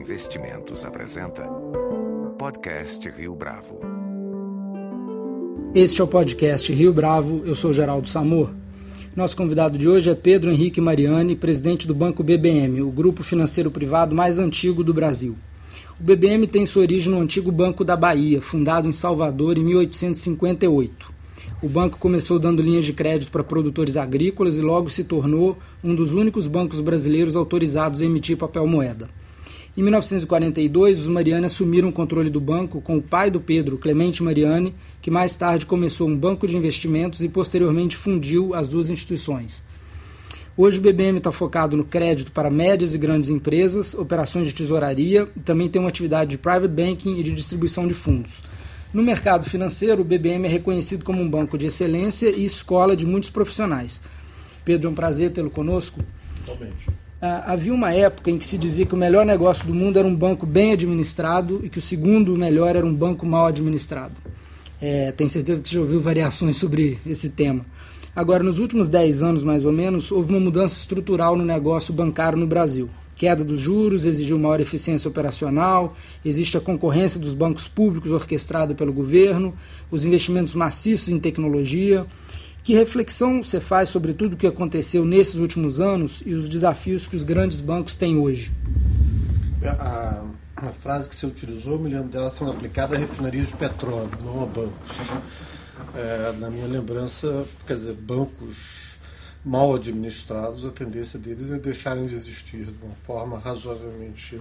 Investimentos apresenta Podcast Rio Bravo. Este é o podcast Rio Bravo, eu sou Geraldo Samor. Nosso convidado de hoje é Pedro Henrique Mariani, presidente do Banco BBM, o grupo financeiro privado mais antigo do Brasil. O BBM tem sua origem no antigo Banco da Bahia, fundado em Salvador em 1858. O banco começou dando linhas de crédito para produtores agrícolas e logo se tornou um dos únicos bancos brasileiros autorizados a emitir papel moeda. Em 1942, os Mariani assumiram o controle do banco com o pai do Pedro, Clemente Mariani, que mais tarde começou um banco de investimentos e posteriormente fundiu as duas instituições. Hoje o BBM está focado no crédito para médias e grandes empresas, operações de tesouraria e também tem uma atividade de private banking e de distribuição de fundos. No mercado financeiro, o BBM é reconhecido como um banco de excelência e escola de muitos profissionais. Pedro, é um prazer tê-lo conosco. Totalmente. Ah, havia uma época em que se dizia que o melhor negócio do mundo era um banco bem administrado e que o segundo melhor era um banco mal administrado. É, tenho certeza que já ouviu variações sobre esse tema. Agora, nos últimos 10 anos, mais ou menos, houve uma mudança estrutural no negócio bancário no Brasil queda dos juros exigiu maior eficiência operacional, existe a concorrência dos bancos públicos orquestrada pelo governo, os investimentos maciços em tecnologia. Que reflexão você faz sobre tudo o que aconteceu nesses últimos anos e os desafios que os grandes bancos têm hoje? A, a frase que você utilizou, me lembro dela sendo aplicada a refinarias de petróleo, não a bancos. É, na minha lembrança, quer dizer, bancos mal administrados, a tendência deles é deixarem de existir de uma forma razoavelmente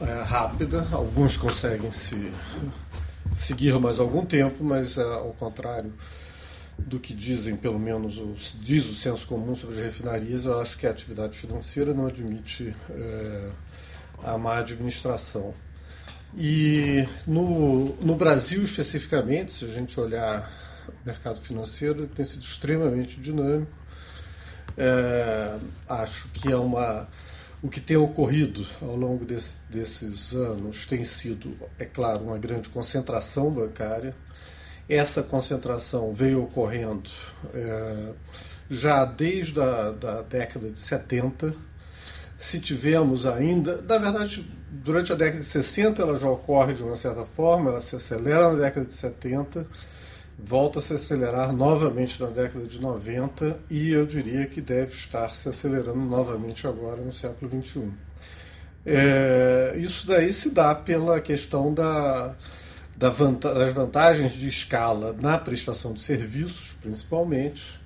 é, rápida. Alguns conseguem se seguir mais algum tempo, mas é, ao contrário do que dizem, pelo menos o, diz o senso comum sobre as refinarias, eu acho que a atividade financeira não admite é, a má administração. E no, no Brasil especificamente, se a gente olhar o mercado financeiro, tem sido extremamente dinâmico é, acho que é uma o que tem ocorrido ao longo desse, desses anos tem sido, é claro, uma grande concentração bancária. Essa concentração veio ocorrendo é, já desde a da década de 70. Se tivemos ainda, na verdade, durante a década de 60 ela já ocorre de uma certa forma, ela se acelera na década de 70 volta a se acelerar novamente na década de 90 e eu diria que deve estar se acelerando novamente agora no século XXI. É, isso daí se dá pela questão da, das vantagens de escala na prestação de serviços, principalmente,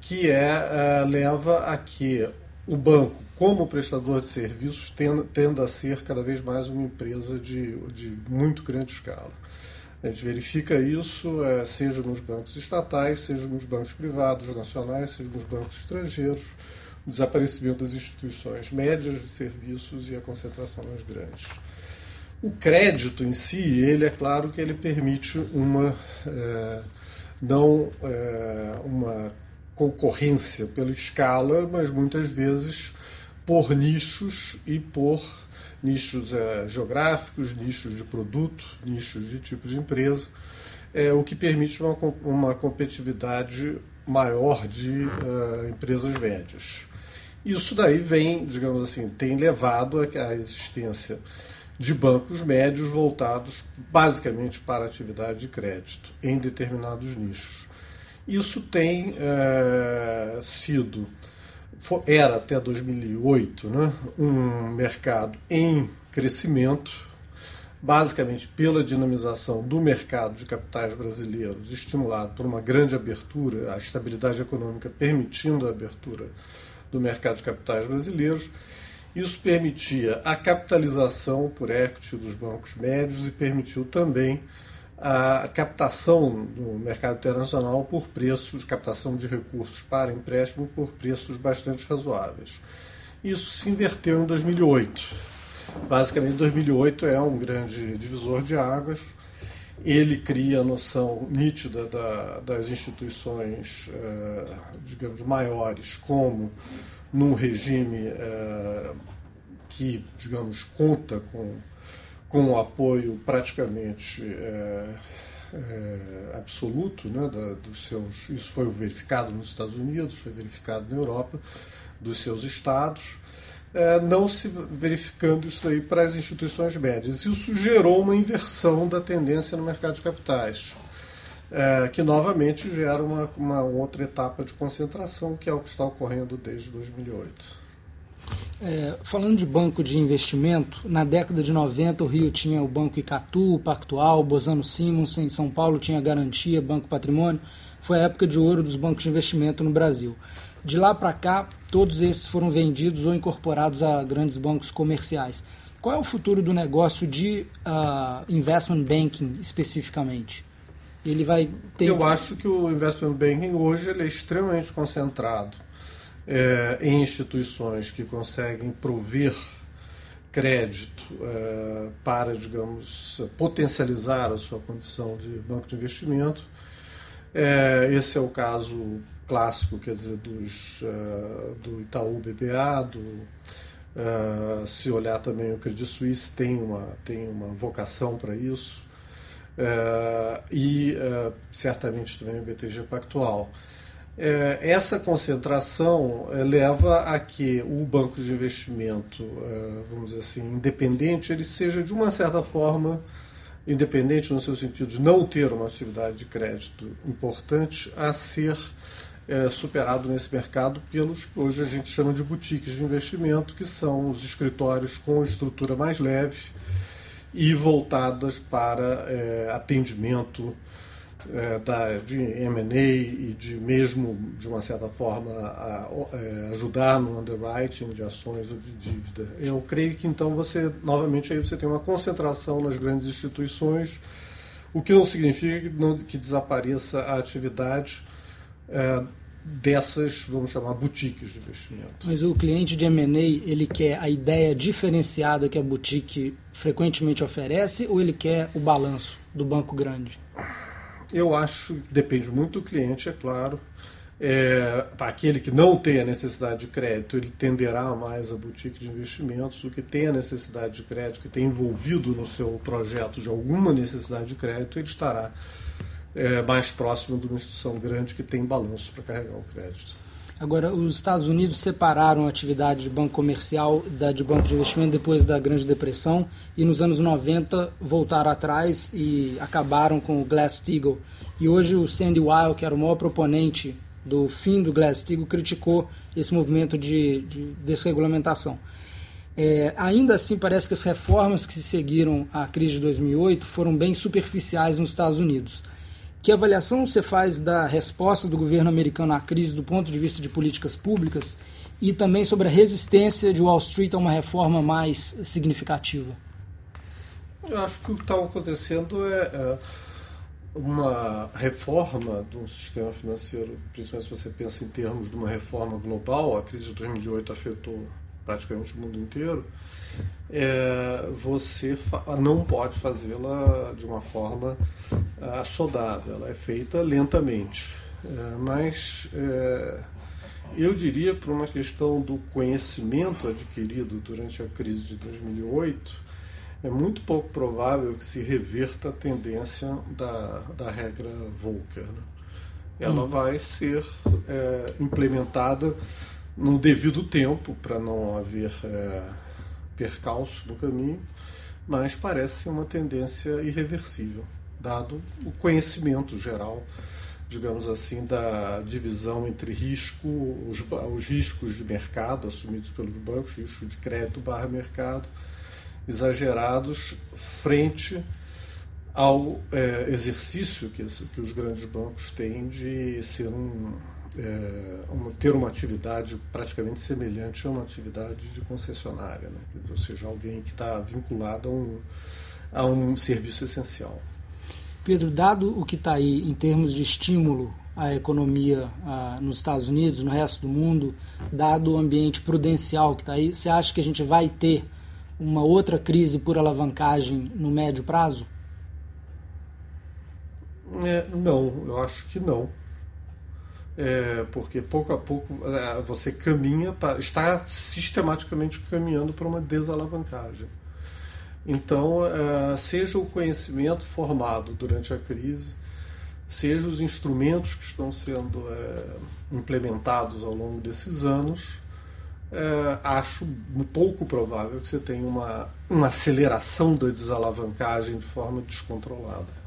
que é, é leva a que o banco, como prestador de serviços, tenda, a ser cada vez mais uma empresa de, de muito grande escala. A gente verifica isso, é, seja nos bancos estatais, seja nos bancos privados, nacionais, seja nos bancos estrangeiros, o desaparecimento das instituições médias de serviços e a concentração nas grandes. O crédito em si, ele é claro que ele permite uma é, não é, uma concorrência pela escala, mas muitas vezes por nichos e por nichos é, geográficos, nichos de produto, nichos de tipo de empresa, é, o que permite uma, uma competitividade maior de uh, empresas médias. Isso daí vem, digamos assim, tem levado à existência de bancos médios voltados basicamente para atividade de crédito em determinados nichos. Isso tem uh, sido era até 2008 né, um mercado em crescimento, basicamente pela dinamização do mercado de capitais brasileiros, estimulado por uma grande abertura, a estabilidade econômica permitindo a abertura do mercado de capitais brasileiros. Isso permitia a capitalização por equity dos bancos médios e permitiu também a captação no mercado internacional por preços, captação de recursos para empréstimo por preços bastante razoáveis. Isso se inverteu em 2008. Basicamente, 2008 é um grande divisor de águas. Ele cria a noção nítida da, das instituições, eh, digamos, maiores, como num regime eh, que, digamos, conta com com o apoio praticamente é, é, absoluto né, da, dos seus. Isso foi verificado nos Estados Unidos, foi verificado na Europa, dos seus estados. é, não se verificando isso aí para as instituições médias. Isso gerou uma inversão da tendência no mercado de capitais, é, que novamente gera uma, uma outra etapa de concentração, que é o que está ocorrendo desde 2008. É, falando de banco de investimento, na década de 90 o Rio tinha o Banco Icatu, o Pactual, Bozano Simons, em São Paulo tinha Garantia, Banco Patrimônio. Foi a época de ouro dos bancos de investimento no Brasil. De lá para cá, todos esses foram vendidos ou incorporados a grandes bancos comerciais. Qual é o futuro do negócio de uh, investment banking especificamente? Ele vai ter. Eu acho que o investment banking hoje ele é extremamente concentrado é, em instituições que conseguem prover crédito é, para, digamos, potencializar a sua condição de banco de investimento. É, esse é o caso clássico, quer dizer, dos, uh, do Itaú BBA, do, uh, se olhar também o Credit Suisse tem uma, tem uma vocação para isso, uh, e certamente também o BTG Pactual. essa concentração leva a que o banco de investimento, vamos dizer assim, independente, ele seja de uma certa forma independente no seu sentido de não ter uma atividade de crédito importante, a ser é, superado nesse mercado pelos que hoje a gente chama de boutiques de investimento, que são os escritórios com estrutura mais leve e voltadas para é, atendimento é, da, de M&A e de mesmo, de uma certa forma, a, é, ajudar no underwriting de ações ou de dívida. Eu creio que então você, novamente, aí você tem uma concentração nas grandes instituições, o que não significa que, não, que desapareça a atividade é, dessas, vamos chamar, boutiques de investimento. Mas o cliente de M&A, ele quer a ideia diferenciada que a boutique frequentemente oferece ou ele quer o balanço do banco grande? Eu acho que depende muito do cliente, é claro. É, aquele que não tem a necessidade de crédito, ele tenderá mais a boutique de investimentos. O que tem a necessidade de crédito, que tem envolvido no seu projeto de alguma necessidade de crédito, ele estará é, mais próximo de uma instituição grande que tem balanço para carregar o crédito. Agora, os Estados Unidos separaram a atividade de banco comercial da de banco de investimento depois da Grande Depressão e nos anos 90 voltaram atrás e acabaram com o Glass-Steagall. E hoje o Sandy Weil, que era o maior proponente do fim do Glass-Steagall, criticou esse movimento de, de desregulamentação. É, ainda assim, parece que as reformas que se seguiram à crise de 2008 foram bem superficiais nos Estados Unidos. Que avaliação você faz da resposta do governo americano à crise do ponto de vista de políticas públicas e também sobre a resistência de Wall Street a uma reforma mais significativa? Eu acho que o que está acontecendo é, é uma reforma do sistema financeiro, principalmente se você pensa em termos de uma reforma global, a crise de 2008 afetou praticamente o mundo inteiro, é, você não pode fazê-la de uma forma assodada, ela é feita lentamente. É, mas é, eu diria, por uma questão do conhecimento adquirido durante a crise de 2008, é muito pouco provável que se reverta a tendência da, da regra Volcker. Né? Ela hum. vai ser é, implementada no devido tempo, para não haver é, percalços no caminho, mas parece uma tendência irreversível, dado o conhecimento geral, digamos assim, da divisão entre risco, os, os riscos de mercado assumidos pelos bancos, risco de crédito barra mercado, exagerados frente ao é, exercício que, que os grandes bancos têm de ser um é, uma, ter uma atividade praticamente semelhante a uma atividade de concessionária, né? ou seja, alguém que está vinculado a um, a um serviço essencial. Pedro, dado o que está aí em termos de estímulo à economia ah, nos Estados Unidos, no resto do mundo, dado o ambiente prudencial que está aí, você acha que a gente vai ter uma outra crise por alavancagem no médio prazo? É, não, eu acho que não é, porque pouco a pouco é, você caminha, para, está sistematicamente caminhando para uma desalavancagem. Então, é, seja o conhecimento formado durante a crise, seja os instrumentos que estão sendo é, implementados ao longo desses anos, é, acho pouco provável que você tenha uma, uma aceleração da desalavancagem de forma descontrolada.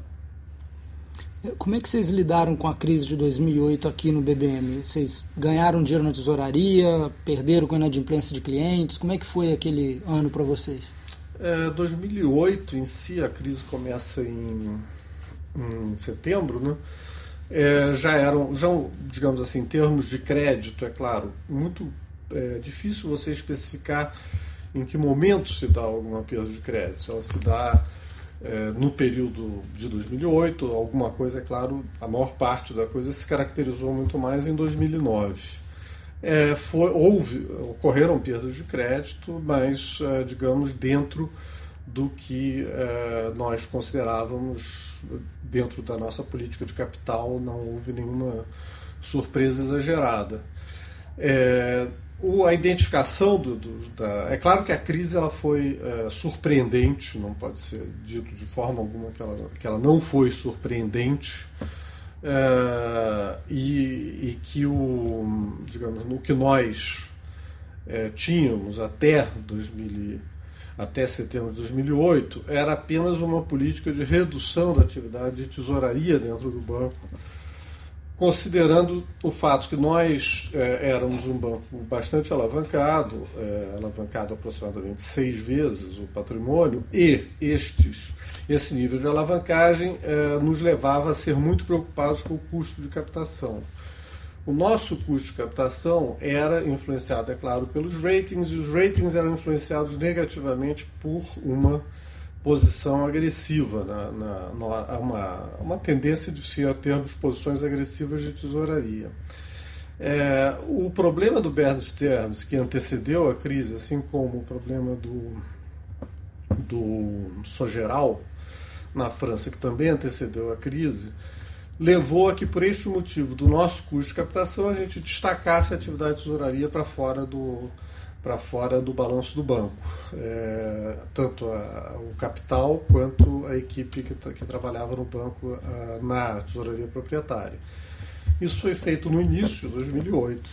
Como é que vocês lidaram com a crise de 2008 aqui no BBM? Vocês ganharam dinheiro na tesouraria, perderam com a inadimplência de clientes? Como é que foi aquele ano para vocês? É, 2008 em si, a crise começa em, em setembro, né? É, já eram, já, digamos assim, em termos de crédito, é claro, muito é, difícil você especificar em que momento se dá alguma perda de crédito. Se ela se dá é, no período de 2008, alguma coisa, é claro, a maior parte da coisa se caracterizou muito mais em 2009. É, foi, houve, ocorreram perdas de crédito, mas, é, digamos, dentro do que é, nós considerávamos, dentro da nossa política de capital, não houve nenhuma surpresa exagerada. É, o, a identificação do, do, da. É claro que a crise ela foi é, surpreendente, não pode ser dito de forma alguma que ela, que ela não foi surpreendente. É, e, e, que o, digamos, no que nós é, tínhamos até 2000, até setembro de 2008 era apenas uma política de redução da atividade de tesouraria dentro do banco considerando o fato que nós é, éramos um banco bastante alavancado, é, alavancado aproximadamente seis vezes o patrimônio, e estes, esse nível de alavancagem é, nos levava a ser muito preocupados com o custo de captação. O nosso custo de captação era influenciado, é claro, pelos ratings, e os ratings eram influenciados negativamente por uma posição agressiva, na, na, na, uma, uma tendência de se termos posições agressivas de tesouraria. É, o problema do Bear Stearns, que antecedeu a crise, assim como o problema do, do Sogeral na França, que também antecedeu a crise, levou a que, por este motivo do nosso custo de captação, a gente destacasse a atividade de tesouraria para fora do, para fora do balanço do banco, é, tanto a, o capital quanto a equipe que, que trabalhava no banco a, na tesouraria proprietária. Isso foi feito no início de 2008.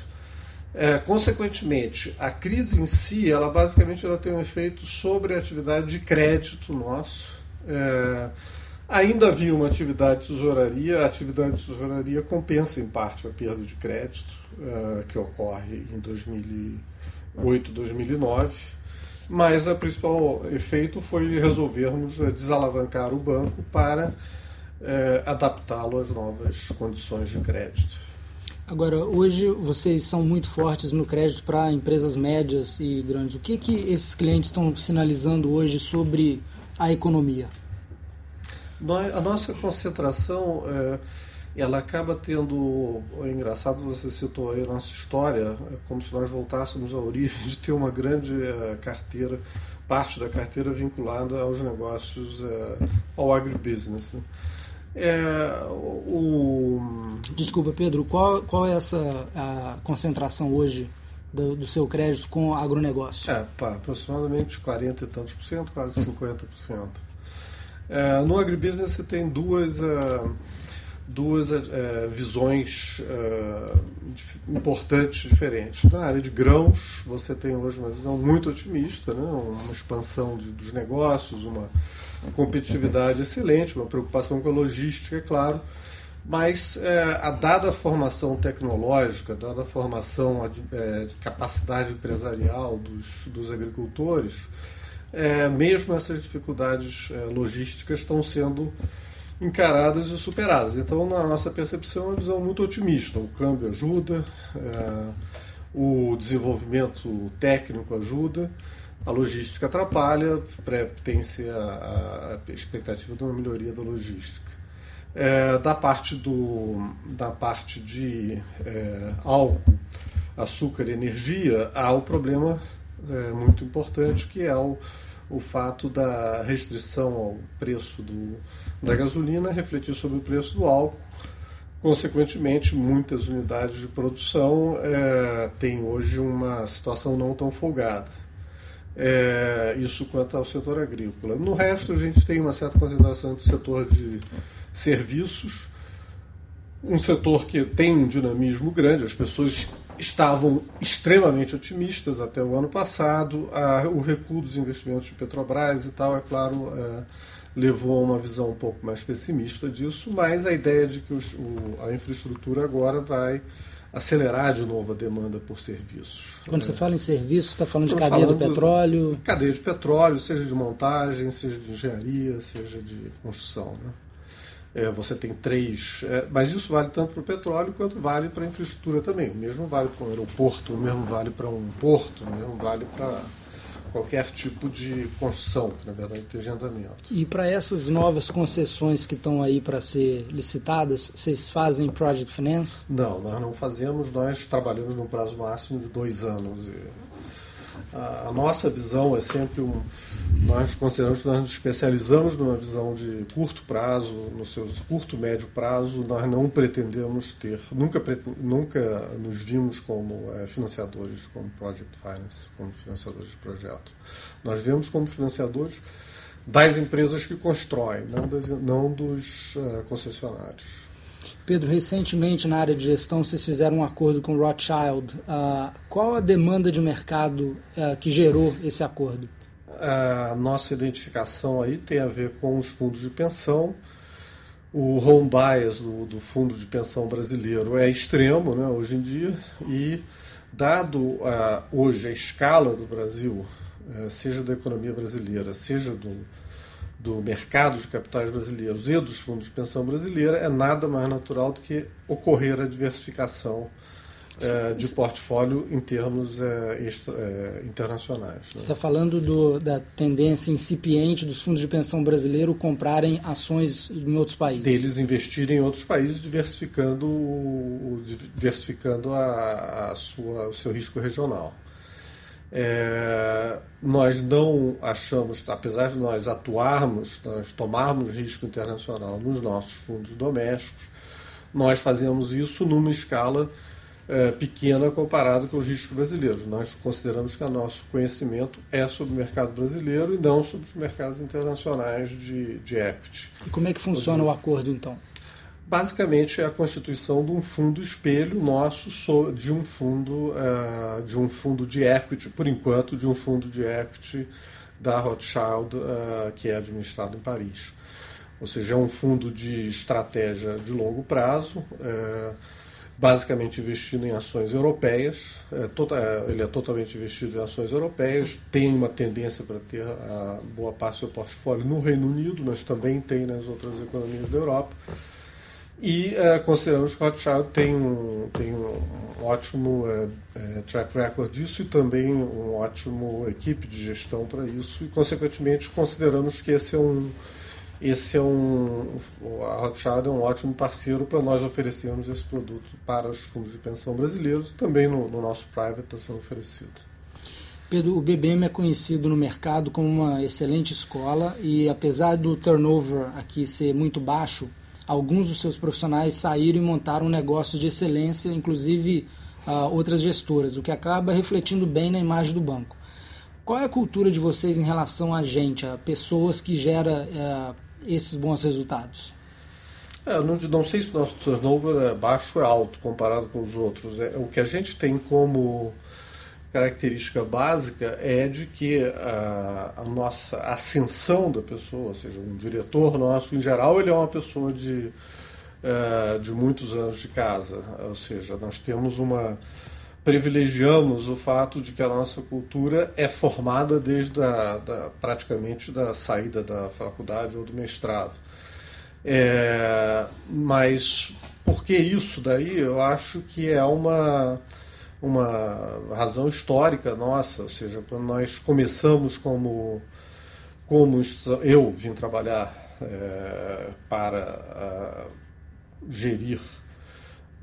É, consequentemente, a crise em si, ela basicamente ela tem um efeito sobre a atividade de crédito nosso. É, ainda havia uma atividade de tesouraria, a atividade de tesouraria compensa em parte a perda de crédito é, que ocorre em 2008 8 2009, mas o principal efeito foi resolvermos eh, desalavancar o banco para é, adaptá-lo às novas condições de crédito. Agora, hoje vocês são muito fortes no crédito para empresas médias e grandes. O que, que esses clientes estão sinalizando hoje sobre a economia? A nossa concentração é, ela acaba tendo. É engraçado, você citou aí a nossa história, é como se nós voltássemos à origem de ter uma grande uh, carteira, parte da carteira vinculada aos negócios, uh, ao agribusiness. Né? É, o... Desculpa, Pedro, qual, qual é essa a concentração hoje do, do seu crédito com agronegócio? É, pá, aproximadamente 40 e tantos por cento, quase 50 por cento. É, no agribusiness você tem duas. Uh, duas é, visões é, importantes, diferentes. Na área de grãos, você tem hoje uma visão muito otimista, né? uma expansão de, dos negócios, uma competitividade excelente, uma preocupação com a logística, é claro, mas é, a dada a formação tecnológica, dada a formação é, de capacidade empresarial dos, dos agricultores, mesmo essas dificuldades logísticas estão sendo encaradas e superadas. Então, na nossa percepção, é uma visão muito otimista. O câmbio ajuda, é, o desenvolvimento técnico ajuda, a logística atrapalha, tem-se a, a, expectativa de uma melhoria da logística. É, da, parte do, da parte de é, álcool, açúcar e energia, há o problema é, muito importante que é o, o fato da restrição ao preço do, da gasolina refletir sobre o preço do álcool. Consequentemente, muitas unidades de produção é, têm hoje uma situação não tão folgada. É, isso quanto ao setor agrícola. No resto, a gente tem uma certa concentração do setor de serviços, um setor que tem um dinamismo grande, as pessoas estavam extremamente otimistas até o ano passado. A, o recuo dos investimentos de Petrobras e tal, é claro, é, levou a uma visão um pouco mais pessimista disso, mas a ideia de que os, o, a infraestrutura agora vai acelerar de novo a demanda por serviços. Quando é, você fala em serviços, está falando de cadeia do petróleo? Cadeia de petróleo, seja de montagem, seja de engenharia, seja de construção. Né? É, você tem três, é, mas isso vale tanto para o petróleo quanto vale para a infraestrutura também. O mesmo vale para um aeroporto, o mesmo vale para um porto, o mesmo vale para qualquer tipo de construção, que na verdade tem agendamento. E para essas novas concessões que estão aí para ser licitadas, vocês fazem project finance? Não, nós não fazemos, nós trabalhamos no prazo máximo de dois anos. E a, nossa visão é sempre um. Nós consideramos que nós nos especializamos numa visão de curto prazo, no seu curto médio prazo. Nós não pretendemos ter, nunca, nunca nos vimos como é, financiadores, como project finance, como financiadores de projeto. Nós vemos como financiadores das empresas que constroem, não, das, não dos uh, concessionários. Pedro, recentemente na área de gestão vocês fizeram um acordo com Rothschild. Uh, qual a demanda de mercado uh, que gerou esse acordo? A nossa identificação aí tem a ver com os fundos de pensão. O home bias do, do fundo de pensão brasileiro é extremo né, hoje em dia e dado uh, hoje a escala do Brasil, eh, seja da economia brasileira, seja do, do mercado de capitais brasileiros e dos fundos de pensão brasileira, é nada mais natural do que ocorrer a diversificação é, de portfólio em termos é, extra, é, internacionais. Né? Você está falando do, da tendência incipiente dos fundos de pensão brasileiro comprarem ações em outros países? Deles investirem em outros países, diversificando, diversificando a, a sua, o seu risco regional. É, nós não achamos, apesar de nós atuarmos, nós tomarmos risco internacional nos nossos fundos domésticos, nós fazemos isso numa escala é, pequena comparado com os riscos brasileiros. Nós consideramos que o nosso conhecimento é sobre o mercado brasileiro e não sobre os mercados internacionais de, de equity. E como é que funciona o acordo então? Basicamente é a constituição de um fundo espelho nosso de um fundo uh, de um fundo de equity por enquanto de um fundo de equity da Rothschild uh, que é administrado em Paris. Ou seja é um fundo de estratégia de longo prazo uh, basicamente investido em ações europeias é, tota, ele é totalmente investido em ações europeias tem uma tendência para ter a boa parte do seu portfólio no Reino Unido mas também tem nas outras economias da Europa e uh, consideramos que Rothschild tem um, tem um ótimo uh, uh, track record disso e também um ótimo equipe de gestão para isso e consequentemente consideramos que esse é um esse é um a Rothschild é um ótimo parceiro para nós oferecermos esse produto para os fundos de pensão brasileiros também no, no nosso private está sendo oferecido. Pedro, o BBM é conhecido no mercado como uma excelente escola e apesar do turnover aqui ser muito baixo alguns dos seus profissionais saíram e montaram um negócio de excelência, inclusive uh, outras gestoras, o que acaba refletindo bem na imagem do banco. Qual é a cultura de vocês em relação a gente, a pessoas que gera uh, esses bons resultados? É, não, não, sei se o nosso turnover é baixo ou é alto comparado com os outros. É, o que a gente tem como característica básica é de que a, a, nossa ascensão da pessoa, ou seja, um diretor nosso, em geral, ele é uma pessoa de, uh, de muitos anos de casa. Ou seja, nós temos uma. privilegiamos o fato de que a nossa cultura é formada desde a, da, praticamente da saída da faculdade ou do mestrado. É, mas por que isso daí? Eu acho que é uma uma razão histórica nossa, ou seja, quando nós começamos como, como eu vim trabalhar é, para gerir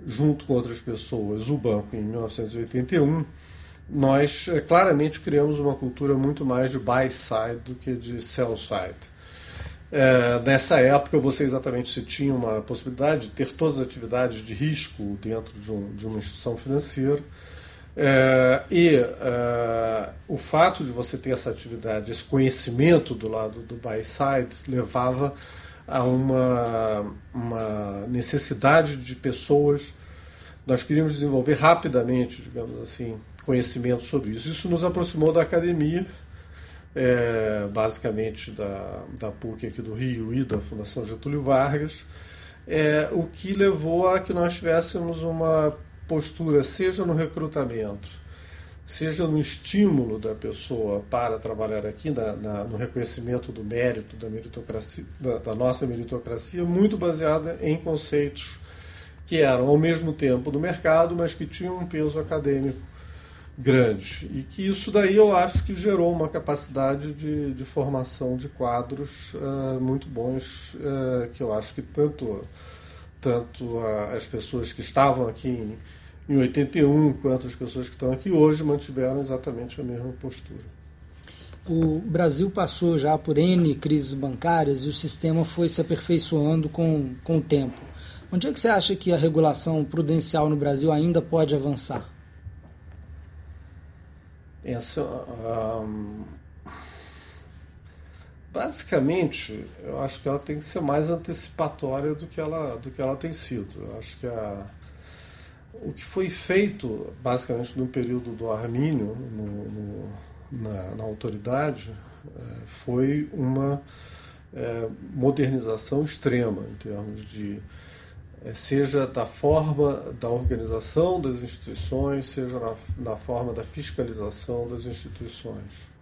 junto com outras pessoas o banco em 1981, nós é, claramente criamos uma cultura muito mais de buy side do que de sell side. É, nessa época, você exatamente se tinha uma possibilidade de ter todas as atividades de risco dentro de, um, de uma instituição financeira. É, e é, o fato de você ter essa atividade, esse conhecimento do lado do buy side, levava a uma, uma necessidade de pessoas nós queríamos desenvolver rapidamente, digamos assim, conhecimento sobre isso. Isso nos aproximou da academia, é, basicamente da, da PUC aqui do Rio e da Fundação Getúlio Vargas, é, o que levou a que nós tivéssemos uma postura, seja no recrutamento, seja no estímulo da pessoa para trabalhar aqui, na, na, no reconhecimento do mérito da meritocracia, da, da nossa meritocracia, muito baseada em conceitos que eram ao mesmo tempo do mercado, mas que tinham um peso acadêmico grande. E que isso daí eu acho que gerou uma capacidade de, de formação de quadros uh, muito bons, uh, que eu acho que tanto, tanto uh, as pessoas que estavam aqui em, em 81 quanto as pessoas que estão aqui hoje mantiveram exatamente a mesma postura. O Brasil passou já por N crises bancárias e o sistema foi se aperfeiçoando com, com o tempo. Onde é que você acha que a regulação prudencial no Brasil ainda pode avançar? Essa, um, basicamente, eu acho que ela tem que ser mais antecipatória do que ela, do que ela tem sido. Eu acho que a, o que foi feito, basicamente, no período do Armínio, no, no, na, na, autoridade, é, foi uma é, modernização extrema em termos de é, seja da forma da organização das instituições, seja na, na forma da fiscalização das instituições.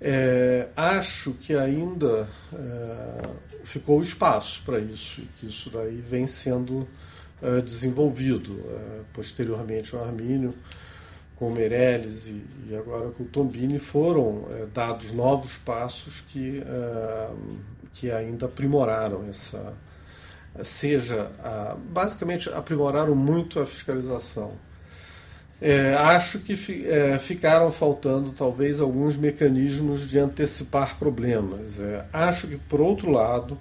É, acho que ainda é, ficou espaço para isso, e que isso daí vem sendo é, desenvolvido. É, posteriormente, o Armínio, com o Meirelles e, e, agora com o Tombini, foram é, dados novos passos que, que ainda aprimoraram essa, seja, basicamente aprimoraram muito a fiscalização. É, acho que é, ficaram faltando talvez alguns mecanismos de antecipar problemas. É, acho que, por outro lado,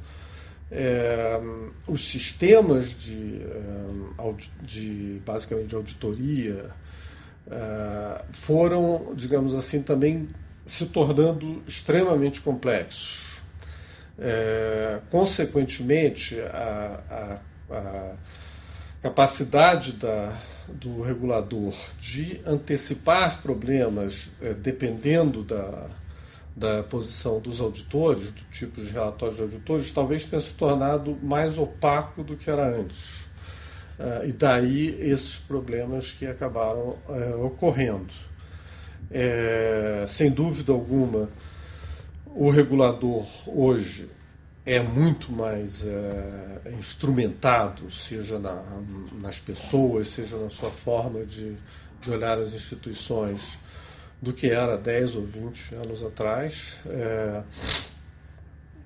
é, os sistemas de, é, de, basicamente de auditoria é, foram, digamos assim, também se tornando extremamente complexos. Consequentemente, a, a, a capacidade da, do regulador de antecipar problemas, é, dependendo da, da posição dos auditores, do tipo de relatório de auditores, talvez tenha se tornado mais opaco do que era antes. É, e daí esses problemas que acabaram é, ocorrendo. É, sem dúvida alguma, o regulador hoje é muito mais é, instrumentado, seja na, nas pessoas, seja na sua forma de, de, olhar as instituições, do que era 10 ou 20 anos atrás. É,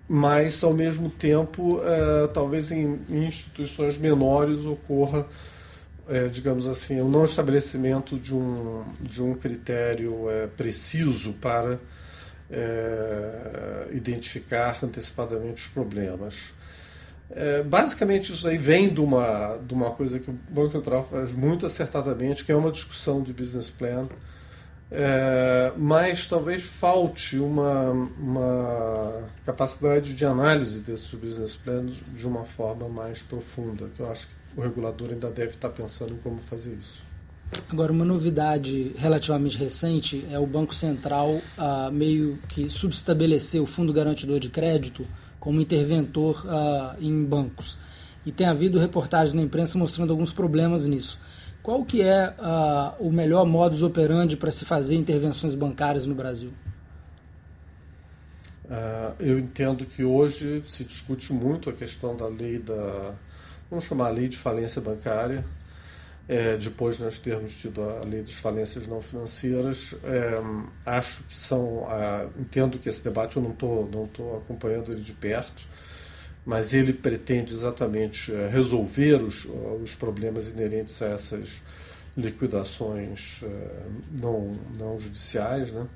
mas, ao mesmo tempo, é, talvez em, instituições menores ocorra, digamos assim, o não estabelecimento de um, de um critério preciso para é, identificar antecipadamente os problemas. É, basicamente, isso aí vem de uma, de uma coisa que o Banco Central faz muito acertadamente, que é uma discussão de business plan, é, mas talvez falte uma, uma capacidade de análise desses business plans de uma forma mais profunda, que eu acho que o regulador ainda deve estar pensando em como fazer isso. Agora, uma novidade relativamente recente é o Banco Central ah, meio que subestabelecer o Fundo Garantidor de Crédito como interventor ah, em bancos. E tem havido reportagens na imprensa mostrando alguns problemas nisso. Qual que é ah, o melhor modus operandi para se fazer intervenções bancárias no Brasil? Eu entendo que hoje se discute muito a questão da lei da, vamos chamar a lei de falência bancária, é, depois de nós termos tido a lei das falências não financeiras, é, acho que são. entendo que esse debate eu não estou não tô acompanhando ele de perto, mas ele pretende exatamente é, resolver os, os problemas inerentes a essas liquidações é, não, não judiciais. Né?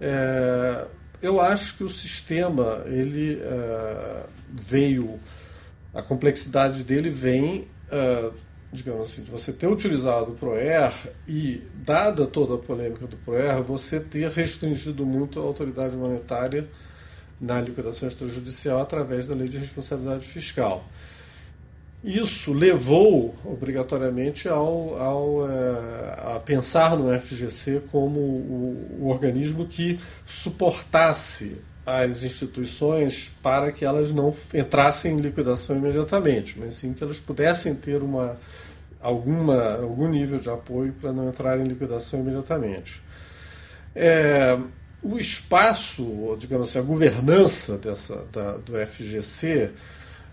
É, eu acho que o sistema ele é, veio, a complexidade dele vem digamos assim, de você ter utilizado o PROER e, dada toda a polêmica do PROER, você ter restringido muito a autoridade monetária na liquidação extrajudicial através da lei de responsabilidade fiscal. Isso levou obrigatoriamente ao, ao é, a pensar no FGC como o, o organismo que suportasse as instituições para que elas não entrassem em liquidação imediatamente, mas sim que elas pudessem ter uma, alguma, algum nível de apoio para não entrar em liquidação imediatamente. É, o espaço, digamos assim, a governança dessa, da, do FGC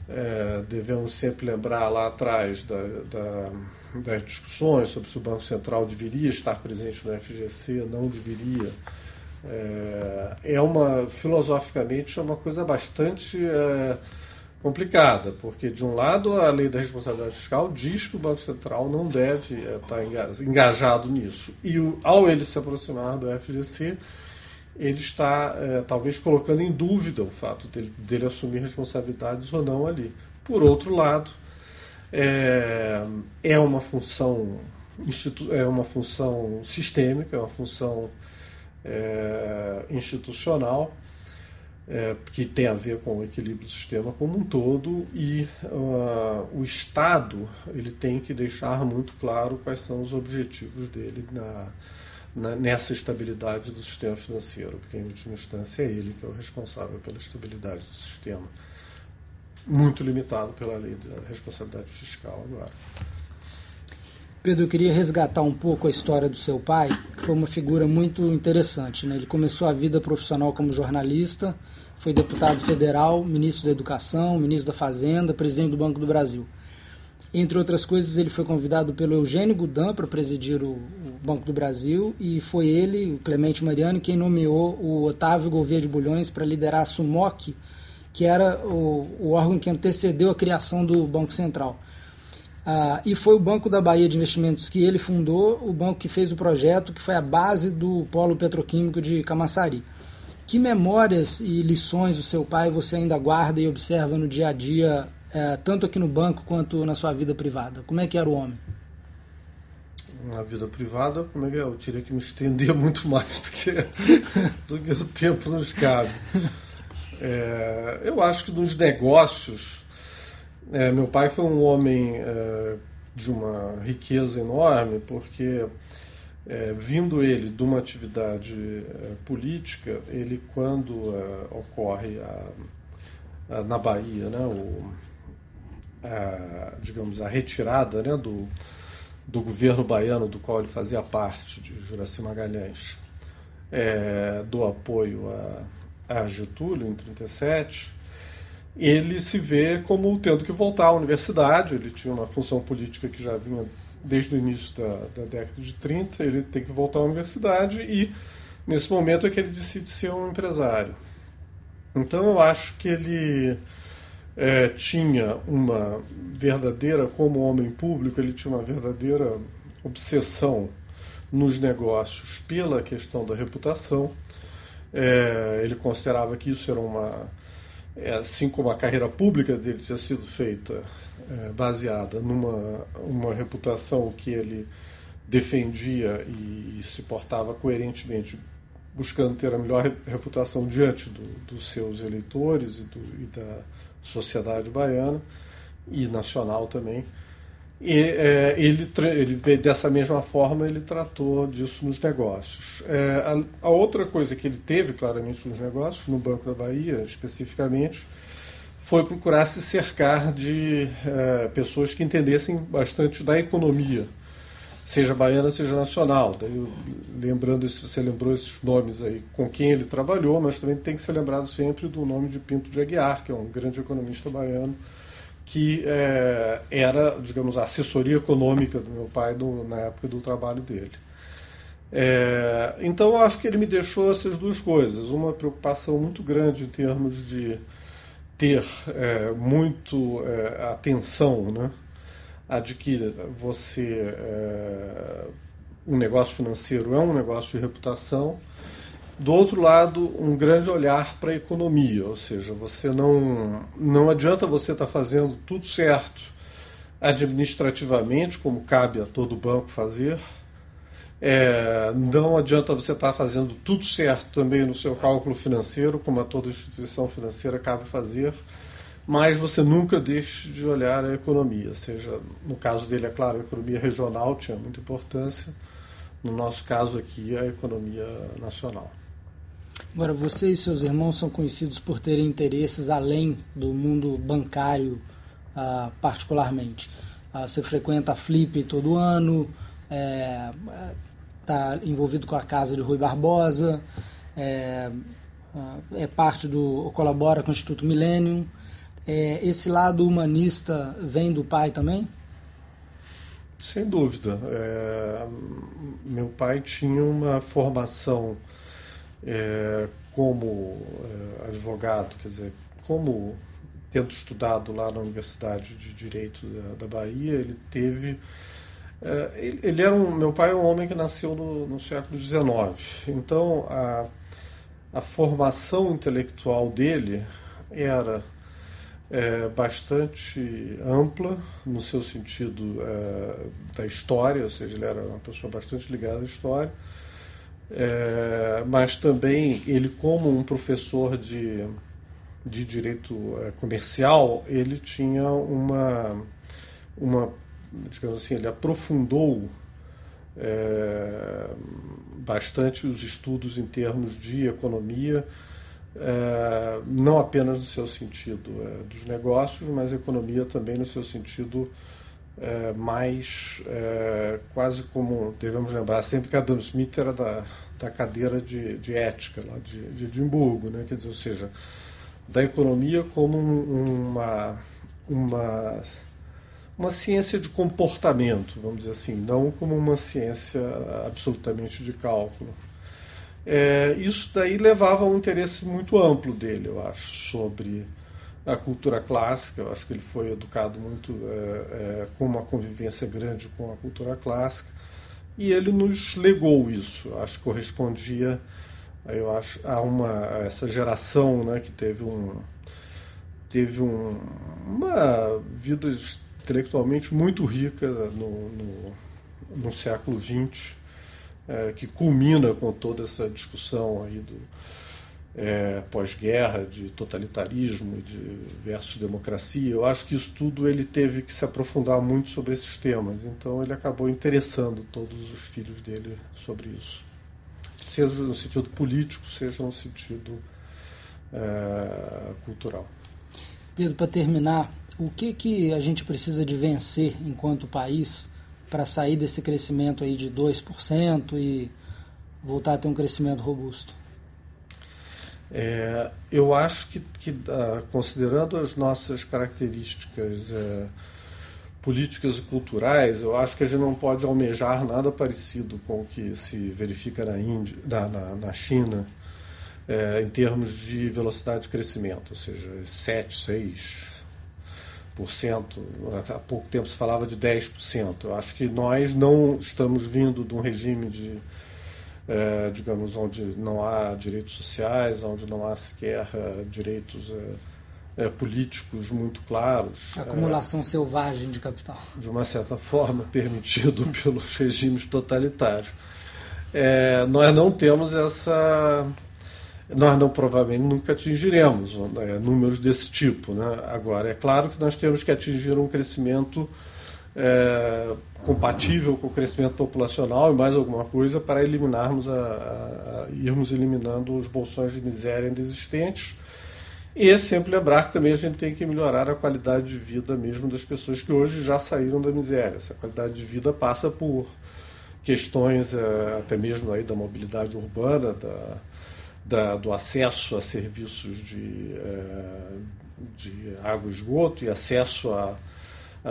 é, devemos sempre lembrar lá atrás da, da, das discussões sobre se o Banco Central deveria estar presente no FGC, não deveria. É, é uma, filosoficamente, é uma coisa bastante é, complicada, porque, de um lado, a lei da responsabilidade fiscal diz que o Banco Central não deve é, estar engajado nisso. E, ao ele se aproximar do FGC, ele está é, talvez colocando em dúvida o fato dele, dele, assumir responsabilidades ou não ali. Por outro lado, é, é uma função é uma função sistêmica, é uma função é, institucional é, que tem a ver com o equilíbrio do sistema como um todo e uh, o Estado ele tem que deixar muito claro quais são os objetivos dele na, na, nessa estabilidade do sistema financeiro, porque em última instância é ele que é o responsável pela estabilidade do sistema, muito limitado pela lei da responsabilidade fiscal agora. Pedro, eu queria resgatar um pouco a história do seu pai, que foi uma figura muito interessante. Né? Ele começou a vida profissional como jornalista, foi deputado federal, ministro da Educação, ministro da Fazenda, presidente do Banco do Brasil. Entre outras coisas, ele foi convidado pelo Eugênio Gudan para presidir o, Banco do Brasil e foi ele, o Clemente Mariani, quem nomeou o Otávio Gouveia de Bulhões para liderar a SUMOC, que era o, o, órgão que antecedeu a criação do Banco Central. Ah, e foi o Banco da Bahia de Investimentos que ele fundou, o banco que fez o projeto, que foi a base do polo petroquímico de Camaçari. Que memórias e lições o seu pai você ainda guarda e observa no dia a dia é, tanto aqui no banco quanto na sua vida privada? Como é que era o homem? Na vida privada, como é que é? Eu teria que me estender muito mais do que, do que o tempo nos cabe. É, eu acho que nos negócios, é, meu pai foi um homem é, de uma riqueza enorme, porque é, vindo ele de uma atividade é, política, ele quando é, ocorre a, a, na Bahia, né, o, a, digamos, a retirada né, do, do governo baiano, do qual ele fazia parte, de Juraci Magalhães, é, do apoio a, a Getúlio em 37, ele se vê como tendo que voltar à universidade. Ele tinha uma função política que já vinha desde o início da, da década de 30. Ele tem que voltar à universidade e, nesse momento, é que ele decide ser um empresário. Então, eu acho que ele é, tinha uma verdadeira, como homem público, ele tinha uma verdadeira obsessão nos negócios pela questão da reputação. É, ele considerava que isso era uma. É, assim como a carreira pública dele tinha sido feita é, baseada numa uma reputação que ele defendia e, e, se portava coerentemente, buscando ter a melhor reputação diante do, dos seus eleitores e, do, e da sociedade baiana e nacional também. E é, ele, ele, dessa mesma forma, ele tratou disso nos negócios. É, a, a, outra coisa que ele teve claramente nos negócios, no Banco da Bahia especificamente, foi procurar se cercar de é, pessoas que entendessem bastante da economia, seja baiana, seja nacional. Daí, lembrando, isso, você lembrou esses nomes aí com quem ele trabalhou, mas também tem que ser lembrado sempre do nome de Pinto de Aguiar, que é um grande economista baiano, que é, era, digamos, a assessoria econômica do meu pai do, na época do trabalho dele. É, então, eu acho que ele me deixou essas duas coisas. Uma preocupação muito grande em termos de ter é, muito é, atenção, né? adquire você é, um negócio financeiro é um negócio de reputação do outro lado um grande olhar para a economia ou seja você não não adianta você estar tá fazendo tudo certo administrativamente como cabe a todo banco fazer é, não adianta você estar tá fazendo tudo certo também no seu cálculo financeiro como a toda instituição financeira cabe fazer mas você nunca deixe de olhar a economia, seja, no caso dele, é claro, a economia regional tinha muita importância, no nosso caso aqui, a economia nacional. Agora, você e seus irmãos são conhecidos por terem interesses além do mundo bancário, uh, particularmente. Uh, você frequenta a Flip todo ano, está é, tá envolvido com a casa de Rui Barbosa, é, é parte do. colabora com o Instituto Millennium. É, esse lado humanista vem do pai também? Sem dúvida. É, meu pai tinha uma formação é, como é, advogado, quer dizer, como tendo estudado lá na Universidade de Direito da, da Bahia, ele teve. É, ele, ele, era um, meu pai é um homem que nasceu no, no século XIX, então a, a formação intelectual dele era é, bastante ampla no seu sentido é, da história, ou seja, ele era uma pessoa bastante ligada à história, é, mas também ele como um professor de, de direito é, comercial, ele tinha uma, uma digamos assim, ele aprofundou é, bastante os estudos em termos de economia, é, não apenas no seu sentido é, dos negócios, mas economia também no seu sentido é, mais é, quase como devemos lembrar sempre que Adam Smith era da, da cadeira de, de ética lá de, de Edimburgo, né? quer dizer, ou seja, da economia como uma, uma, uma ciência de comportamento, vamos dizer assim, não como uma ciência absolutamente de cálculo. É, isso daí levava a um interesse muito amplo dele, eu acho, sobre a cultura clássica. Eu acho que ele foi educado muito é, é, com uma convivência grande com a cultura clássica e ele nos legou isso. Eu acho que correspondia, eu acho, a uma a essa geração, né, que teve um teve um, uma vida intelectualmente muito rica no, no, no século XX é, que culmina com toda essa discussão aí do é, pós-guerra, de totalitarismo de versus democracia. Eu acho que isso tudo ele teve que se aprofundar muito sobre esses temas. Então ele acabou interessando todos os filhos dele sobre isso, seja no sentido político, seja no sentido é, cultural. Pedro, para terminar, o que que a gente precisa de vencer enquanto país para sair desse crescimento aí de 2% e voltar a ter um crescimento robusto? É, eu acho que, que uh, considerando as nossas características uh, políticas e culturais, eu acho que a gente não pode almejar nada parecido com o que se verifica na, Índia, na, na, na China, uh, em termos de velocidade de crescimento, ou seja, 7, 6, há pouco tempo se falava de 10%. Eu acho que nós não estamos vindo de um regime de, é, digamos, onde não há direitos sociais, onde não há sequer é, direitos é, é políticos muito claros. Acumulação selvagem de capital. De uma certa forma, permitido pelos regimes totalitários. É, nós não temos essa nós não provavelmente nunca atingiremos né, números desse tipo. Né? Agora, é claro que nós temos que atingir um crescimento é, compatível com o crescimento populacional e mais alguma coisa para eliminarmos a, a, a, irmos eliminando os bolsões de miséria ainda existentes. E sempre lembrar que também a gente tem que melhorar a qualidade de vida mesmo das pessoas que hoje já saíram da miséria. Essa qualidade de vida passa por questões é, até mesmo aí da mobilidade urbana, da, da, do acesso a serviços de, eh, de água e esgoto e acesso a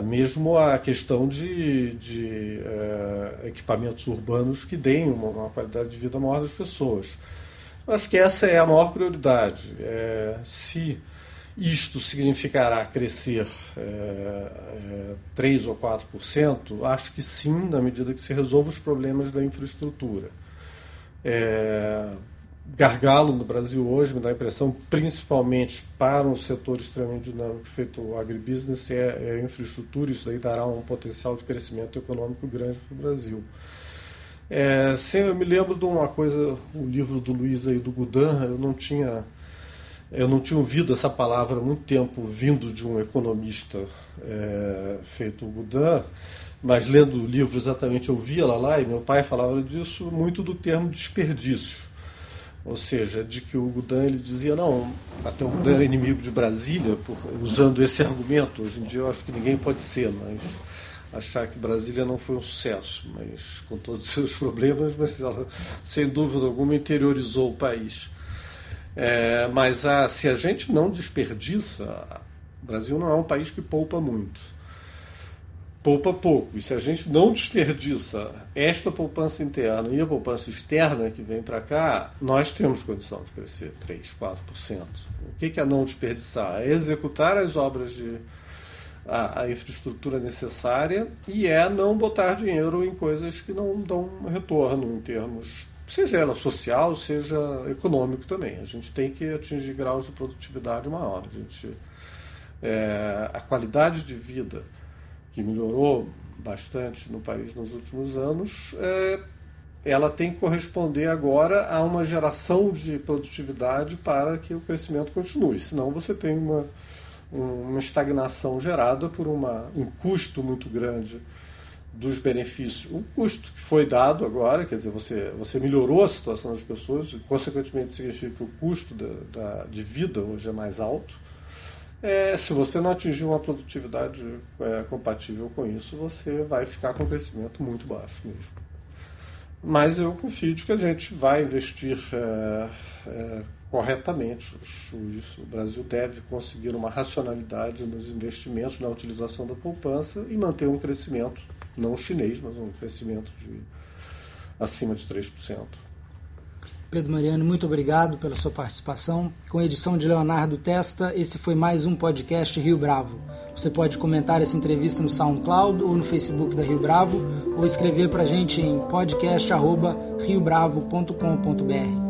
mesmo a questão de, de uh, equipamentos urbanos que deem uma, uma, qualidade de vida maior das pessoas. Eu acho que essa é a maior prioridade. É, se isto significará crescer é, é, 3 ou 4%, acho que sim, na medida que se resolva os problemas da infraestrutura. É, gargalo no Brasil hoje, me dá a impressão, principalmente para um setor extremamente dinâmico feito o agribusiness, é, é infraestrutura. Isso daí dará um potencial de crescimento econômico grande para o Brasil. É, eu me lembro de uma coisa, o livro do Luiz aí do Gudan, eu não tinha Eu não tinha ouvido essa palavra há muito tempo vindo de um economista é, feito o Gudan, mas lendo o livro exatamente eu via lá, lá e meu pai falava disso muito do termo desperdício. Ou seja, de que o Gudan ele dizia, não, até o Gudan era inimigo de Brasília, por, usando esse argumento. Hoje em dia eu acho que ninguém pode ser, mas achar que Brasília não foi um sucesso, mas com todos os seus problemas, mas ela, sem dúvida alguma, interiorizou o país. É, mas a, se a gente não desperdiça, o Brasil não é um país que poupa muito. Poupa pouco. E se a gente não desperdiça esta poupança interna e a poupança externa que vem para cá, nós temos condição de crescer 3%, 4%. O que é não desperdiçar? É executar as obras de a, a, infraestrutura necessária e é não botar dinheiro em coisas que não dão retorno em termos seja ela social, seja econômico também. A gente tem que atingir graus de produtividade maior. A, gente, é, a qualidade de vida que melhorou bastante no país nos últimos anos, é, ela tem que corresponder agora a uma geração de produtividade para que o crescimento continue. Senão você tem uma, uma estagnação gerada por uma, um custo muito grande dos benefícios, o custo que foi dado agora, quer dizer, você, você melhorou a situação das pessoas, consequentemente significa que o custo da, da de vida hoje é mais alto. É, se você não atingir uma produtividade é, compatível com isso, você vai ficar com um crescimento muito baixo mesmo. Mas eu confio de que a gente vai investir é, é corretamente. O Brasil deve conseguir uma racionalidade nos investimentos, na utilização da poupança e manter um crescimento não chinês, mas um crescimento de acima de 3%. Pedro Mariano, muito obrigado pela sua participação. Com a edição de Leonardo Testa, esse foi mais um podcast Rio Bravo. Você pode comentar essa entrevista no SoundCloud ou no Facebook da Rio Bravo ou escrever para a gente em podcast@riobravo.com.br.